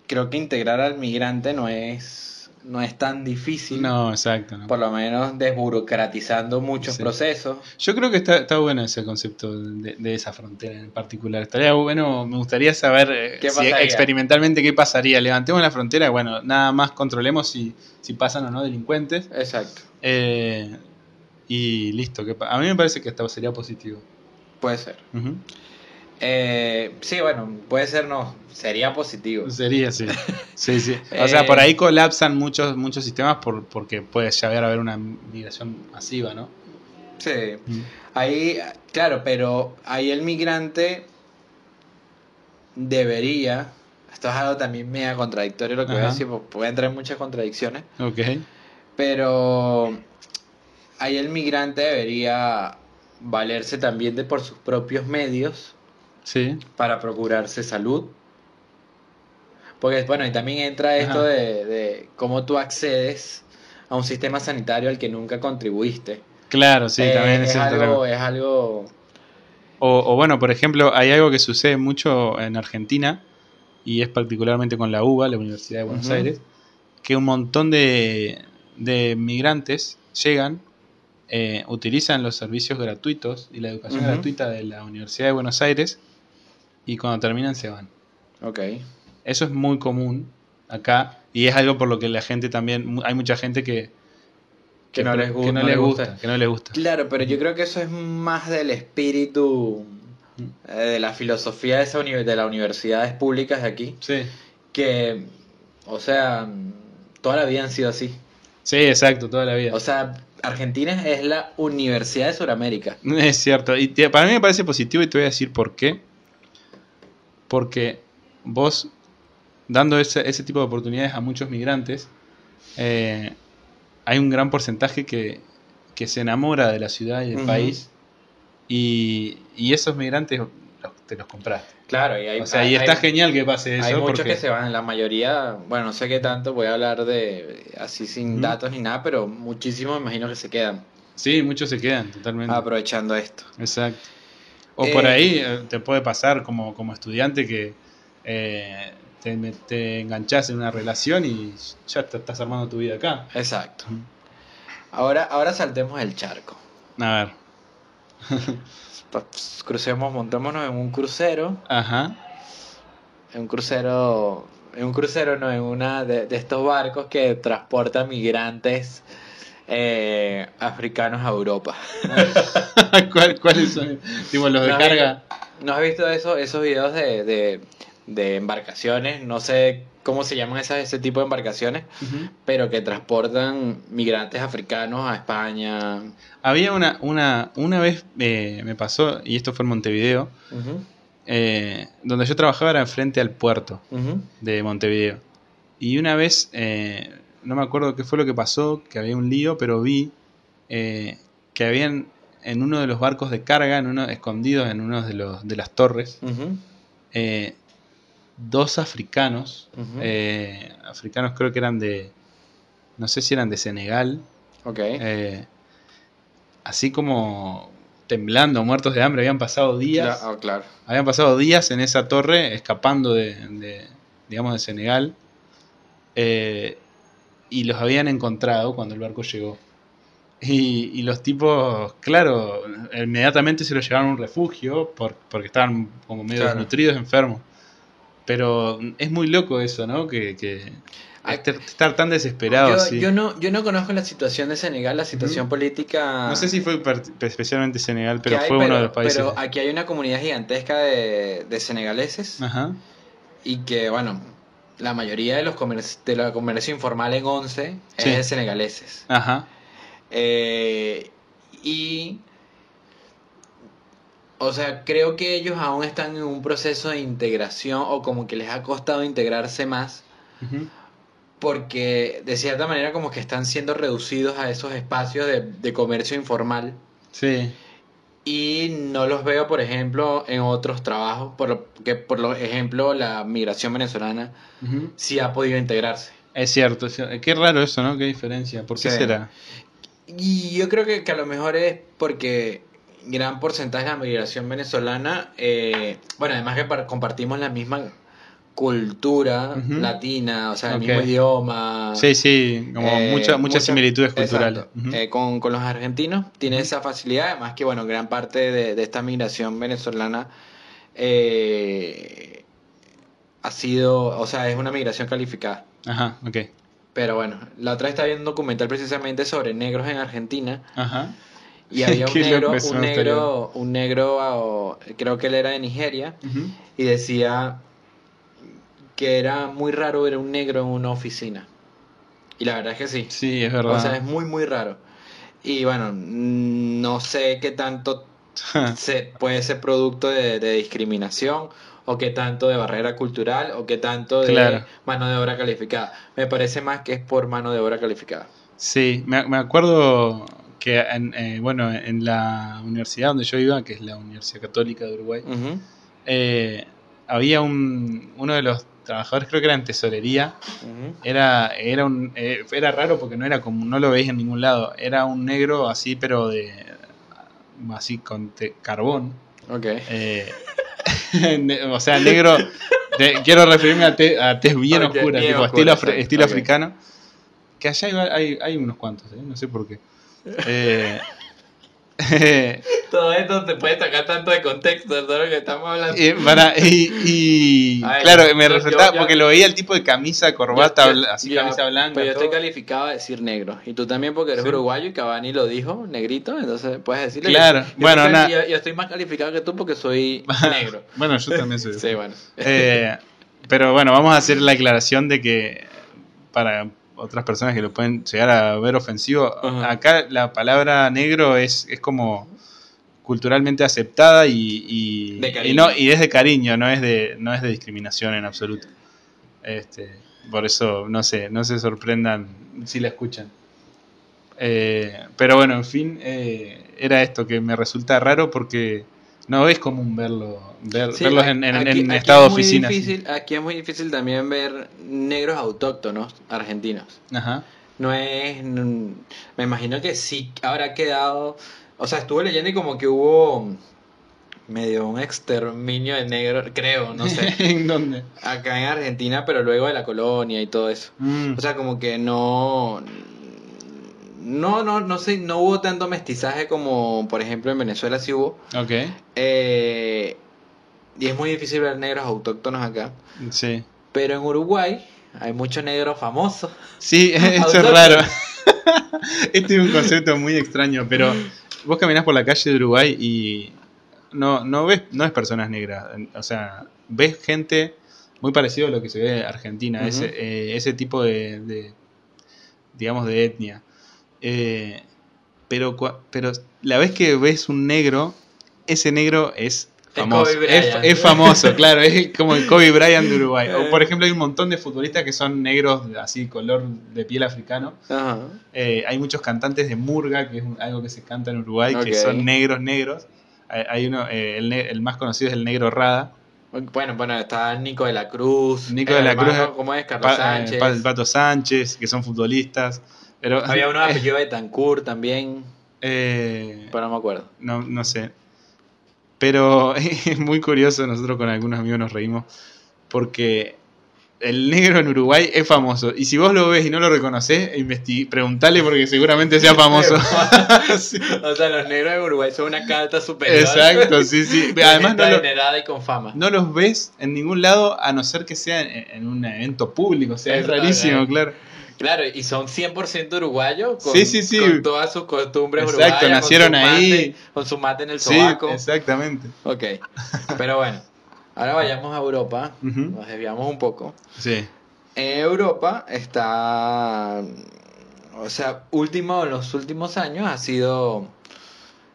creo que integrar al migrante no es, no es tan difícil. No, exacto. no. Por lo menos desburocratizando muchos Sí. procesos. Yo creo que está, está bueno ese concepto de, de esa frontera en particular. Estaría bueno, me gustaría saber eh, ¿Qué si pasaría? experimentalmente qué pasaría. Levantemos la frontera, bueno, nada más controlemos si, si pasan o no delincuentes. Exacto. eh, y listo. que a mí me parece que esto sería positivo. Puede ser. Eh, sí, bueno, puede ser, no, sería positivo. Sería así. Sí, sí. <laughs> O sea, Eh, por ahí colapsan muchos, muchos sistemas por, porque puede llegar a haber una migración masiva, ¿no? Sí, Mm. ahí, claro, pero ahí el migrante debería, esto es algo también media contradictorio lo que voy a decir, porque puede entrar en muchas contradicciones, Ok. pero ahí el migrante debería valerse también de por sus propios medios Sí. para procurarse salud. Porque, bueno, y también entra esto de, de cómo tú accedes a un sistema sanitario al que nunca contribuiste. Claro, sí, Eh, también es, es algo, es algo... O, o bueno, por ejemplo, hay algo que sucede mucho en Argentina, y es particularmente con la UBA, la Universidad de Buenos. Aires, que un montón de, de migrantes llegan, eh, utilizan los servicios gratuitos y la educación gratuita de la Universidad de Buenos Aires, y cuando terminan se van. Ok. Eso es muy común acá, y es algo por lo que la gente también, hay mucha gente que, Que no les gu- que no no les gusta, gusta. que no les gusta. Claro, pero yo creo que eso es más del espíritu Mm. eh, de la filosofía de, esa de las universidades públicas de aquí, Sí. que, o sea, toda la vida han sido así. Sí, exacto, toda la vida. O sea, Argentina es la Universidad de Sudamérica. <laughs> Es cierto. Y para mí me parece positivo y te voy a decir por qué. Porque vos, dando ese, ese tipo de oportunidades a muchos migrantes, eh, hay un gran porcentaje que, que se enamora de la ciudad y del país. Y, y esos migrantes te los compraste. Claro, y hay, O sea, hay- y está hay- genial que pase eso. Hay muchos porque, que se van, la mayoría, bueno, no sé qué tanto, voy a hablar de así sin datos ni nada, pero muchísimos me imagino que se quedan Sí, muchos se quedan totalmente. aprovechando esto. Exacto. O Eh, por ahí eh, te puede pasar como, como estudiante que eh, te, te enganchás en una relación y ya te estás armando tu vida acá. Exacto. Ahora, ahora saltemos el charco. A ver. <laughs> Crucemos, montémonos en un crucero, Ajá. en un crucero, en un crucero no, en una de, de estos barcos que transportan migrantes eh, africanos a Europa. <laughs> ¿Cuál- ¿Cuáles son? Tipo los de No, carga. ¿No has visto eso, esos videos de, de, de embarcaciones? No sé cómo se llaman esas, ese tipo de embarcaciones, pero que transportan migrantes africanos a España. Había una, una, una vez eh, me pasó, y esto fue en Montevideo, eh, donde yo trabajaba era enfrente al puerto. de Montevideo. Y una vez, eh, no me acuerdo qué fue lo que pasó, que había un lío, pero vi eh, que habían en uno de los barcos de carga, en uno escondidos en uno de, los, de las torres, eh, dos africanos, eh, africanos creo que eran de, no sé si eran de Senegal, Ok. eh, así como temblando, muertos de hambre, habían pasado días. Claro, oh, claro. Habían pasado días en esa torre escapando de, de, digamos, de Senegal. eh, y los habían encontrado cuando el barco llegó. Y, y los tipos, claro, inmediatamente se los llevaron a un refugio por- porque estaban como medio Claro. desnutridos, enfermos. Pero es muy loco eso, ¿no? Que, que Ah, estar, tan desesperado. Yo, así. yo no, yo no conozco la situación de Senegal, la situación política. No sé si fue especialmente Senegal, pero hay, fue uno de los países. Pero aquí hay una comunidad gigantesca de, de senegaleses Ajá. y que, bueno, la mayoría de los comerci- de la comercio informal en 11 Sí. es de senegaleses. Ajá. Eh, y. O sea, creo que ellos aún están en un proceso de integración o como que les ha costado integrarse más Ujú. porque de cierta manera como que están siendo reducidos a esos espacios de, de comercio informal Sí. Y no los veo, por ejemplo, en otros trabajos, por lo que por lo ejemplo la migración venezolana Ujú. sí ha podido integrarse. Es cierto, es cierto. Qué raro eso, ¿no? Qué diferencia. ¿Por qué Sí. será? Y yo creo que, que a lo mejor es porque gran porcentaje de la migración venezolana, eh, bueno, además que par- compartimos la misma cultura latina, o sea, el mismo idioma. Sí, sí, como Eh, mucha- muchas mucha- similitudes culturales. Eh, con, con los argentinos tiene esa facilidad, además que, bueno, gran parte de, de esta migración venezolana eh, ha sido, o sea, es una migración calificada. Ajá, ok. Pero bueno, la otra estaba viendo un documental precisamente sobre negros en Argentina Ajá. y había <laughs> un negro, un negro, un negro, creo que él era de Nigeria y decía que era muy raro ver un negro en una oficina. Y la verdad es que sí. Sí, es verdad. O sea, es muy, muy raro. Y bueno, mm, no sé qué tanto <laughs> se, puede ser producto de, de discriminación o qué tanto de barrera cultural o qué tanto de Claro. mano de obra calificada. Me parece más que es por mano de obra calificada. Sí, me, me acuerdo que en, eh, bueno, en la universidad donde yo iba, que es la Universidad Católica de Uruguay, eh, había un, uno de los trabajadores, creo que era en tesorería, era, era, un, eh, era raro porque no era como, no lo veis en ningún lado, era un negro así, pero de así con te- carbón. Ok. Eh, <laughs> o sea, negro. quiero referirme a, te, a tez bien Ok, oscura, bien tipo oscura, estilo, afri- estilo africano. Que allá hay, hay, hay unos cuantos, ¿eh? no sé por qué. Eh, <laughs> <laughs> Todo esto te puede sacar tanto de contexto de todo lo que estamos hablando. eh, para- y, <laughs> claro, me yo- resultaba yo- porque lo veía el tipo de camisa, corbata, así camisa blanca. Pero yo todo. estoy calificado a decir negro. Y tú también porque eres Sí. uruguayo y Cavani lo dijo, negrito. Entonces puedes decirle. Claro, Yo, yo bueno, estoy- na- yo, yo estoy más calificado que tú porque soy <laughs> negro. bueno, yo también soy. sí, bueno. Eh, pero bueno, vamos a hacer la aclaración de que para otras personas que lo pueden llegar a ver ofensivo, Ajá. acá la palabra negro es, es como culturalmente aceptada y, y, De y no y es de cariño, no es de no es de discriminación en absoluto. Este, por eso no sé, no se sorprendan si la escuchan. Eh, pero bueno, en fin, eh, era esto que me resulta raro porque no es común verlo, ver- Sí, verlos en, en- aquí- en aquí estado de es oficina. difícil- Aquí es muy difícil también ver negros autóctonos argentinos. Ajá. No es. Me imagino que sí habrá quedado. O sea, estuve leyendo y como que hubo medio un exterminio de negros, creo, no sé. <laughs> ¿En dónde? acá en Argentina, pero luego de la colonia y todo eso. Mm, O sea, como que no. No, no, no sé, no hubo tanto mestizaje como, por ejemplo, en Venezuela sí hubo. ok, Eh, y es muy difícil ver negros autóctonos acá. sí. Pero en Uruguay hay muchos negros famosos. Sí, <laughs> eso es raro. <laughs> este es un concepto muy extraño, pero vos caminás por la calle de Uruguay y no, no ves no ves personas negras. O sea, ves gente muy parecido a lo que se ve en Argentina, ese, eh, ese tipo de, de, digamos, de etnia. Eh, pero, pero la vez que ves un negro, ese negro es Es famoso. Kobe Es, Bryant. es famoso, <laughs> claro, es como el Kobe Bryant de Uruguay. Eh. O por ejemplo, hay un montón de futbolistas que son negros, así color de piel africano. Ajá. Eh, hay muchos cantantes de murga, que es un- algo que se canta en Uruguay, que son negros, negros. Hay, hay uno, eh, el, el más conocido es el negro Rada. Bueno, bueno, está Nico de la Cruz. Nico de la hermano, Cruz, ¿Cómo es? Carlos Pa- eh, Sánchez. El Pato Sánchez, que son futbolistas. Pero, Había uno de apellido de Tancur también. Eh, Pero no me acuerdo. no, no sé. Pero <laughs> es muy curioso, nosotros con algunos amigos nos reímos, porque el negro en Uruguay es famoso. Y si vos lo ves y no lo reconoces, preguntale porque seguramente sea famoso. <laughs> Sí. <laughs> O sea, los negros de Uruguay son una carta superior. Exacto, sí, sí. De Además no, lo- adinerada y con fama. no los ves en ningún lado a no ser que sea en, en un evento público. O sea, es rarísimo, claro. Claro, y son 100% uruguayos con, Sí, sí, sí. con todas sus costumbres Exacto, uruguayas. con nacieron su ahí. mate- con su mate en el Sí, sobaco. exactamente. ok, pero bueno, ahora vayamos a Europa, nos desviamos un poco. Sí. En Europa está, o sea, último, en los últimos años ha sido,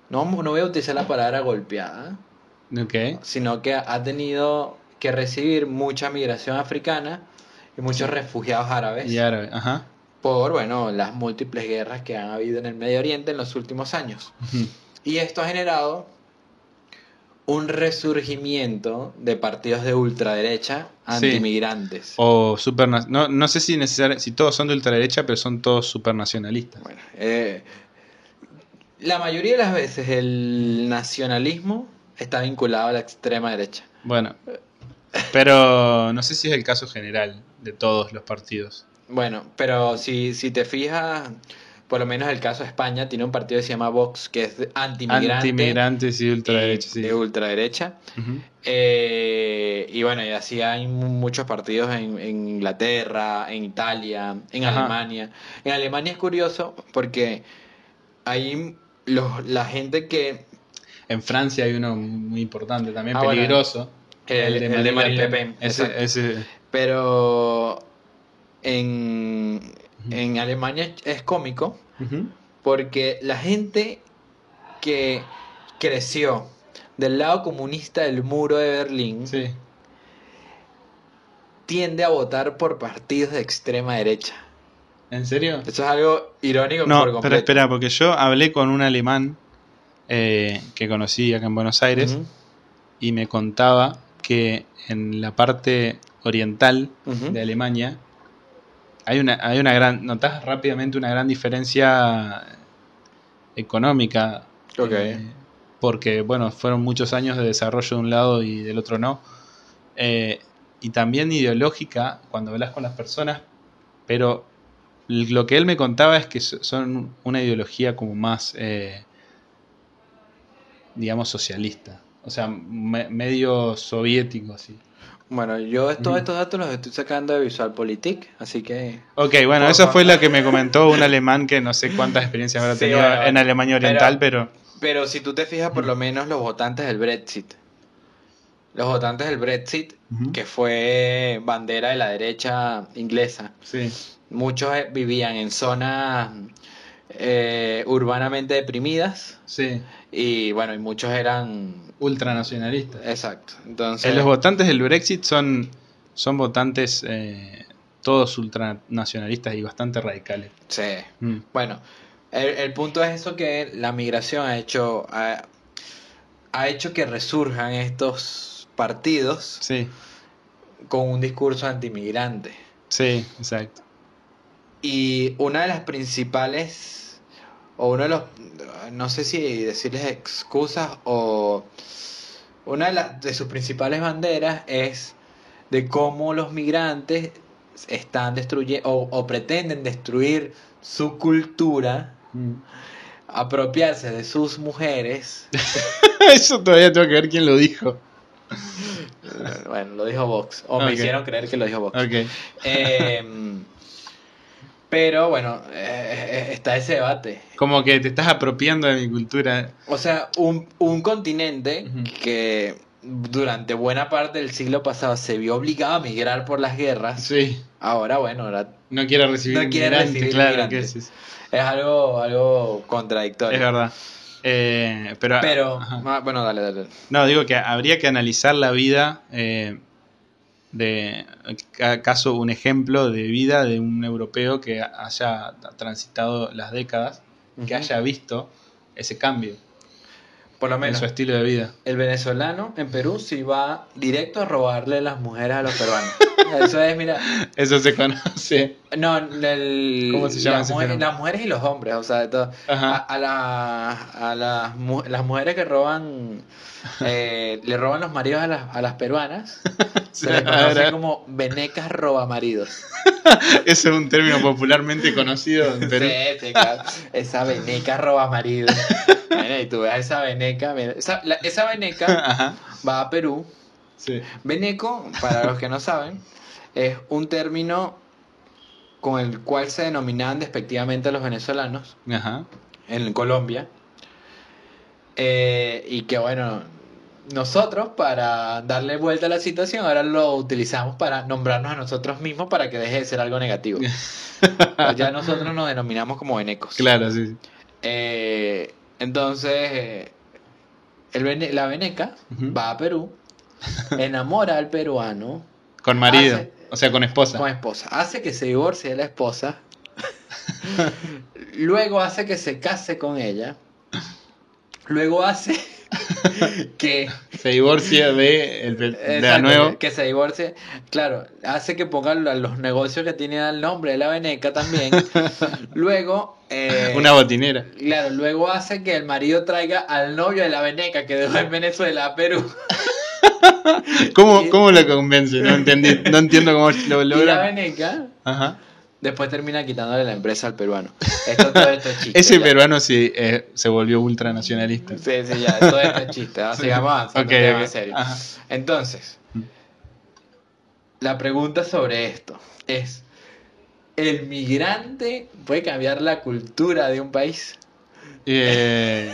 no, no voy a utilizar la palabra golpeada, Ok. sino que ha tenido que recibir mucha migración africana y muchos refugiados árabes Y árabe, ajá. por, bueno, las múltiples guerras que han habido en el Medio Oriente en los últimos años. Y esto ha generado un resurgimiento de partidos de ultraderecha Sí. antimigrantes. O superna- no, no sé si, si todos son de ultraderecha, pero son todos supernacionalistas. Bueno, eh, la mayoría de las veces el nacionalismo está vinculado a la extrema derecha. Bueno, pero no sé si es el caso general de todos los partidos. Bueno, pero si, si te fijas, por lo menos el caso de España tiene un partido que se llama Vox, que es antimigrante. Antimigrantes y ultraderecha, y sí. De ultraderecha. Eh, y bueno, y así hay mu- muchos partidos en, en Inglaterra, en Italia, en Ajá. Alemania. En Alemania es curioso porque hay los, la gente que... En Francia hay uno muy importante también, Ah, bueno. peligroso. El, el de Marine Le Pen. Ese, ese- Pero en, en Alemania es cómico porque la gente que creció del lado comunista del muro de Berlín Sí. tiende a votar por partidos de extrema derecha. ¿En serio? Eso es algo irónico No, por pero completo. espera, porque yo hablé con un alemán eh, que conocí acá en Buenos Aires y me contaba que en la parte oriental de Alemania hay una, hay una gran, notas rápidamente una gran diferencia económica. Ok. eh, porque, bueno, fueron muchos años de desarrollo de un lado y del otro no. Eh, y también ideológica cuando hablas con las personas, pero lo que él me contaba es que so- son una ideología como más, eh, digamos, socialista. O sea, me- medio soviético, así. Bueno, yo todos estos datos los estoy sacando de VisualPolitik, así que... Ok, bueno, eso fue lo que me comentó un alemán que no sé cuántas experiencias habrá <laughs> Sí, tenido bueno, en Alemania Oriental, pero... Pero si tú te fijas, por lo menos los votantes del Brexit. Los votantes del Brexit, que fue bandera de la derecha inglesa. Sí. Muchos eh, vivían en zonas eh, urbanamente deprimidas Sí, y bueno, y muchos eran... ultranacionalistas. Exacto. Entonces... Eh, los votantes del Brexit son, son votantes eh, todos ultranacionalistas y bastante radicales. Sí. Mm. Bueno, el, el punto es eso que la migración ha hecho, ha, ha hecho que resurjan estos partidos Sí, con un discurso antimigrante. sí, exacto. Y una de las principales, o uno de los, no sé si decirles excusas, o una de, las de sus principales banderas es de cómo los migrantes están destruyendo o, o pretenden destruir su cultura, Mm. apropiarse de sus mujeres. <laughs> Eso todavía tengo que ver quién lo dijo. bueno, lo dijo Vox, o me Ok. hicieron creer que lo dijo Vox. Em, pero bueno, eh, eh, está ese debate. Como que te estás apropiando de mi cultura. O sea, un, un continente que durante buena parte del siglo pasado se vio obligado a migrar por las guerras, Sí. ahora bueno, ahora No quiere recibir No quiere recibir claro. que sí. es algo, algo contradictorio. Es verdad. Eh, pero, bueno, dale, dale. No, digo que habría que analizar la vida eh, de acaso un ejemplo de vida de un europeo que haya transitado las décadas, que haya visto ese cambio. por lo en menos su estilo de vida. el venezolano en Perú sí va directo a robarle las mujeres a los peruanos. <laughs> Eso es, mira, Eso se conoce. no, el, ¿Cómo se llama las, las mujeres y los hombres, o sea, de todo. A, a, la- a las, las mujeres que roban, <laughs> eh, le roban los maridos a las, a las peruanas, <laughs> se les conoce como venecas robamaridos. <laughs> Ese es un término popularmente conocido en Perú. Sí, sí, claro. Esa veneca roba marido. Bueno, y tú ves a esa veneca. Esa, la- esa veneca Ajá. va a Perú. Sí. Veneco, para los que no saben, es un término con el cual se denominaban despectivamente a los venezolanos Ajá. en Colombia. Eh, y que bueno, nosotros para darle vuelta a la situación ahora lo utilizamos para nombrarnos a nosotros mismos para que deje de ser algo negativo. <laughs> Pues ya nosotros nos denominamos como venecos. Claro, sí. sí. Eh, entonces, eh, el vene- la veneca va a Perú, enamora al peruano Con marido. Hace- O sea, con esposa. con esposa, hace que se divorcie de la esposa, <laughs> luego hace que se case con ella, luego hace <laughs> que, Se divorcia de, el, de exacto, nuevo. que se divorcie, claro, hace que pongan lo- los negocios que tienen al nombre de la veneca también, <laughs> luego... eh, Una botinera. Claro, luego hace que el marido traiga al novio de la veneca que dejó en Venezuela a Perú. <laughs> ¿Cómo, ¿Cómo lo convence? No entendí, no entiendo cómo lo Y la logra. veneca Ajá. Después termina quitándole la empresa al peruano. <laughs> Esto todo esto es chiste. Ese ya. peruano sí eh, se volvió ultranacionalista. Sí, sí, ya, todo esto es chiste. <laughs> Ahora sigamos avanzando, Ok, un tema ok. serio. Ajá. Entonces, Mm. la pregunta sobre esto es: ¿el migrante puede cambiar la cultura de un país? Eh,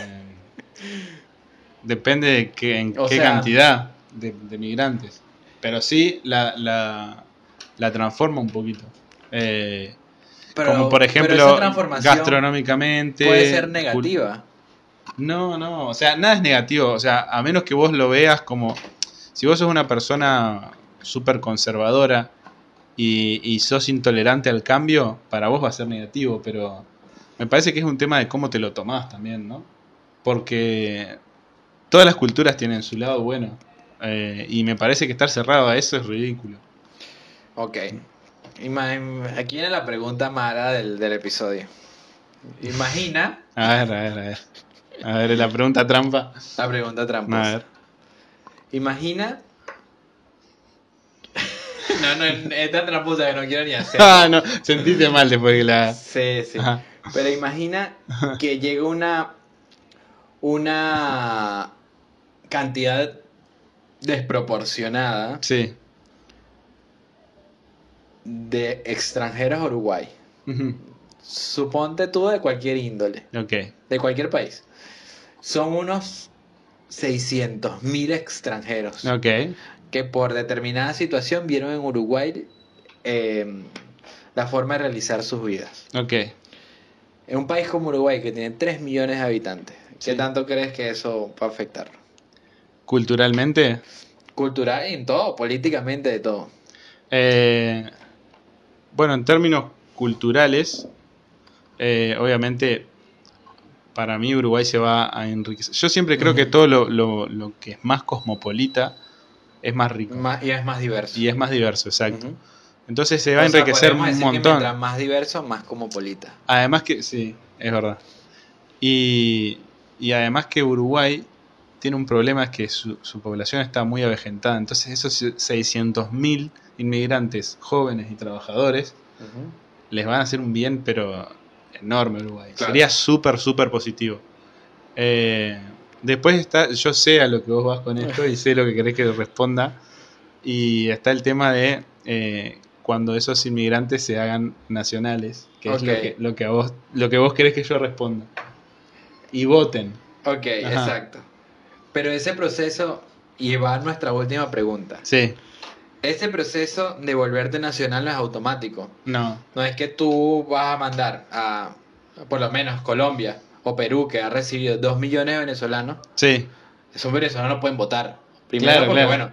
depende de qué, en O qué sea- cantidad de, de migrantes. Pero sí la, la, la transforma un poquito. Eh, como por ejemplo, gastronómicamente. puede ser negativa. No, no, o sea, nada es negativo. O sea, a menos que vos lo veas como. Si vos sos una persona súper conservadora y, y sos intolerante al cambio, para vos va a ser negativo, pero me parece que es un tema de cómo te lo tomás también, ¿no? Porque todas las culturas tienen su lado bueno. eh, y me parece que estar cerrado a eso es ridículo. Ok. Aquí viene la pregunta mala del, del episodio. Imagina A ver, a ver, a ver. A ver, la pregunta trampa. la pregunta A tramposa. ver. Imagina. <laughs> no, no, es tan tramposa que no quiero ni hacer. Ah, no, sentiste mal después que la. Sí, sí. Ajá. Pero imagina que llega una. Una cantidad desproporcionada Sí. De extranjeros a Uruguay. Suponte tú de cualquier índole. De cualquier país. Son unos 600.000 extranjeros Ok. que por determinada situación vieron en Uruguay eh, la forma de realizar sus vidas. En un país como Uruguay que tiene 3 millones de habitantes, ¿qué Sí. tanto crees que eso va a afectarlo? Culturalmente, Cultural y en todo, políticamente de todo. eh, bueno, en términos culturales, eh, obviamente, para mí Uruguay se va a enriquecer. Yo siempre creo que todo lo, lo- lo que es más cosmopolita es más rico. Más- y es más diverso. Y es más diverso, exacto. Entonces se va a O sea, enriquecer podemos un que montón. Mientras más diverso, más cosmopolita. Además que, sí, es verdad. Y, y además que Uruguay tiene un problema, es que su, su población está muy avejentada. Entonces esos 600.000 inmigrantes jóvenes y trabajadores les van a hacer un bien, pero enorme Uruguay. Claro. Sería súper, súper positivo. Eh, después está, yo sé a lo que vos vas con esto y sé lo que querés que responda. Y está el tema de eh, cuando esos inmigrantes se hagan nacionales, que es lo que, lo que a vos, lo que vos querés que yo responda. Y voten. Ok, Ajá. exacto. Pero ese proceso, y va a nuestra última pregunta. Sí, Ese proceso de volverte nacional no es automático. no, No es que tú vas a mandar a, por lo menos, Colombia o Perú, que ha recibido 2 millones de venezolanos. sí, Esos venezolanos no pueden votar. Primero Claro, porque, claro. bueno,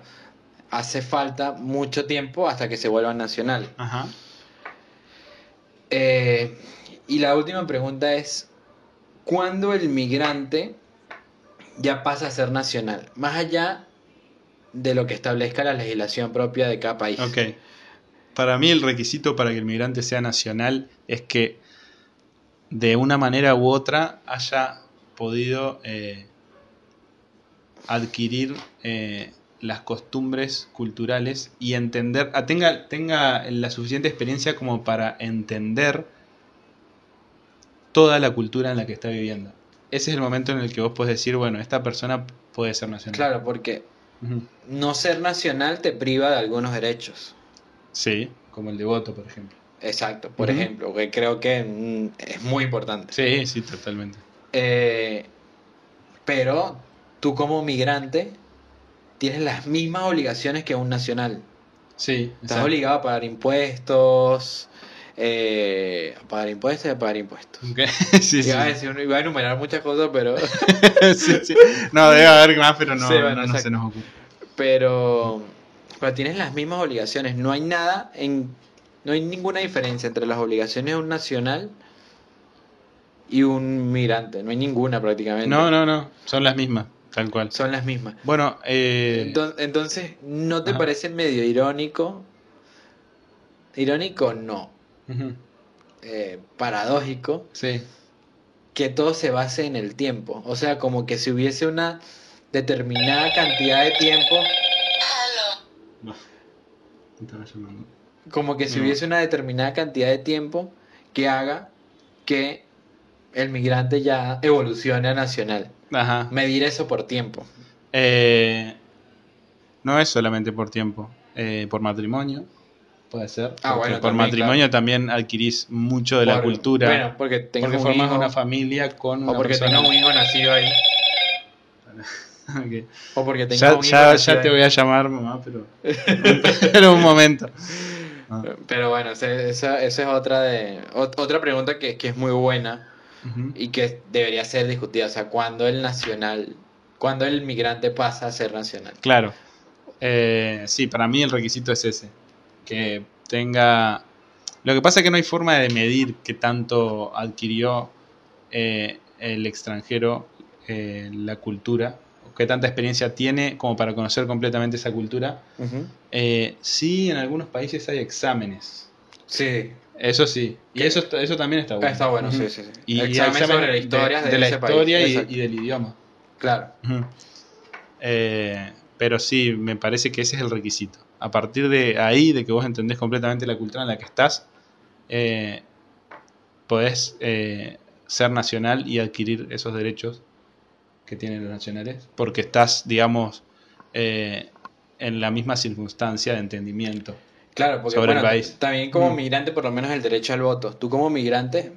hace falta mucho tiempo hasta que se vuelvan nacional. ajá. Eh, y la última pregunta es, ¿cuándo el migrante ya pasa a ser nacional, más allá de lo que establezca la legislación propia de cada país. Ok. Para mí el requisito para que el migrante sea nacional es que de una manera u otra haya podido eh, adquirir eh, las costumbres culturales y entender, ah, tenga, tenga la suficiente experiencia como para entender toda la cultura en la que está viviendo. Ese es el momento en el que vos podés decir, bueno, esta persona puede ser nacional. Claro, porque No ser nacional te priva de algunos derechos. Sí, como el de voto, por ejemplo. Exacto, por ejemplo, que creo que mm, es muy importante. Sí, sí, totalmente. Eh, pero tú como migrante tienes las mismas obligaciones que un nacional. Sí, Estás exacto. obligado a pagar impuestos, eh, a pagar impuestos y a pagar impuestos. Ok, <laughs> sí, sí. Iba, a decir, iba a enumerar muchas cosas, pero, <laughs> Sí. No, debe haber más, pero no, Sí, bueno, no, no exacto. se nos ocurre. pero, pero tienes las mismas obligaciones. No hay nada en, no hay ninguna diferencia entre las obligaciones de un nacional y un migrante. No hay ninguna prácticamente. No, no, no, son las mismas, tal cual. Son las mismas. Bueno, eh, Enton- Entonces, ¿no te Ajá. parece medio irónico? Irónico no, eh, paradójico sí, que todo se base en el tiempo. O sea, como que si hubiese una determinada cantidad de tiempo, me estaba llamando. como que si No. hubiese una determinada cantidad de tiempo que haga que el migrante ya evolucione a nacional. Ajá. Medir eso por tiempo. Eh, no es solamente por tiempo, eh, por matrimonio, puede ser. Ah, porque bueno, por también, matrimonio también adquirís mucho de la cultura. Bueno, porque tengas porque un formás hijo, una familia con una o porque persona. un hijo nacido ahí, <laughs> o porque tengas Ya, un hijo ya, nacido ya te ahí. voy a llamar, mamá, pero. <laughs> pero un momento. Ah, Pero bueno, esa, esa es otra de ot- otra pregunta que, que es muy buena y que debería ser discutida. O sea, ¿cuándo el nacional, cuándo el migrante pasa a ser nacional? Claro. Eh, sí, para mí el requisito es ese. Que tenga... Lo que pasa es que no hay forma de medir qué tanto adquirió eh, el extranjero eh, la cultura, o qué tanta experiencia tiene como para conocer completamente esa cultura. Eh, sí, en algunos países hay exámenes. Sí, Eso sí. Y eso, eso también está bueno. está bueno, sí, sí. sí. Y, Examen exámenes sobre la historia de, de la historia y, del idioma. Claro. Eh, pero sí, me parece que ese es el requisito. A partir de ahí, de que vos entendés completamente la cultura en la que estás, eh, podés eh, ser nacional y adquirir esos derechos que tienen los nacionales, porque estás, digamos, eh, en la misma circunstancia de entendimiento. Claro, porque Sobre el bueno, país. también como Mm. migrante, por lo menos el derecho al voto. Tú como migrante.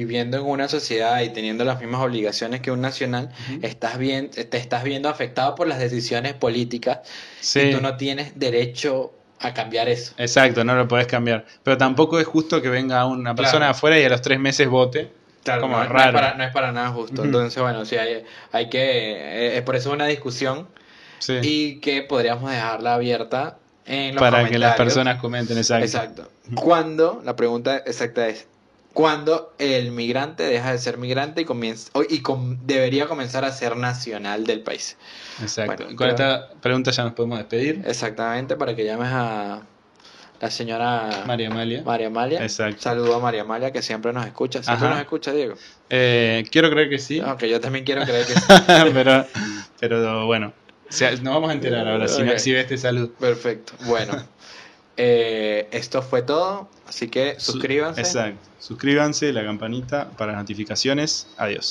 Viviendo en una sociedad y teniendo las mismas obligaciones que un nacional, Ujú. estás bien, te estás viendo afectado por las decisiones políticas Sí. y tú no tienes derecho a cambiar eso. Exacto, no lo podés cambiar. Pero tampoco es justo que venga una persona Claro. afuera y a los tres meses vote. Claro, Como no, no es raro. para, no es para nada justo. Entonces, bueno, sí, hay, hay que... eh, es por eso una discusión Sí. y que podríamos dejarla abierta en los para que las comentarios. personas comenten, exacto. Exacto. ¿Cuándo? La pregunta exacta es, ¿cuándo el migrante deja de ser migrante y, comienza, y com- debería comenzar a ser nacional del país? Exacto. Bueno, y con pero- esta pregunta ya nos podemos despedir. Exactamente, para que llames a la señora María Amalia. María Amalia. Exacto. Saludo a María Amalia, que siempre nos escucha. Siempre Ajá. nos escucha, Diego. Eh, quiero creer que sí, Aunque yo también quiero creer que sí. <laughs> pero, pero bueno, o sea, nos vamos a enterar ahora si, me- Ok. si ve este saludo. Perfecto. Bueno, eh, esto fue todo. Así que Su- suscríbanse. Exacto. Suscríbanse, la campanita para notificaciones. Adiós.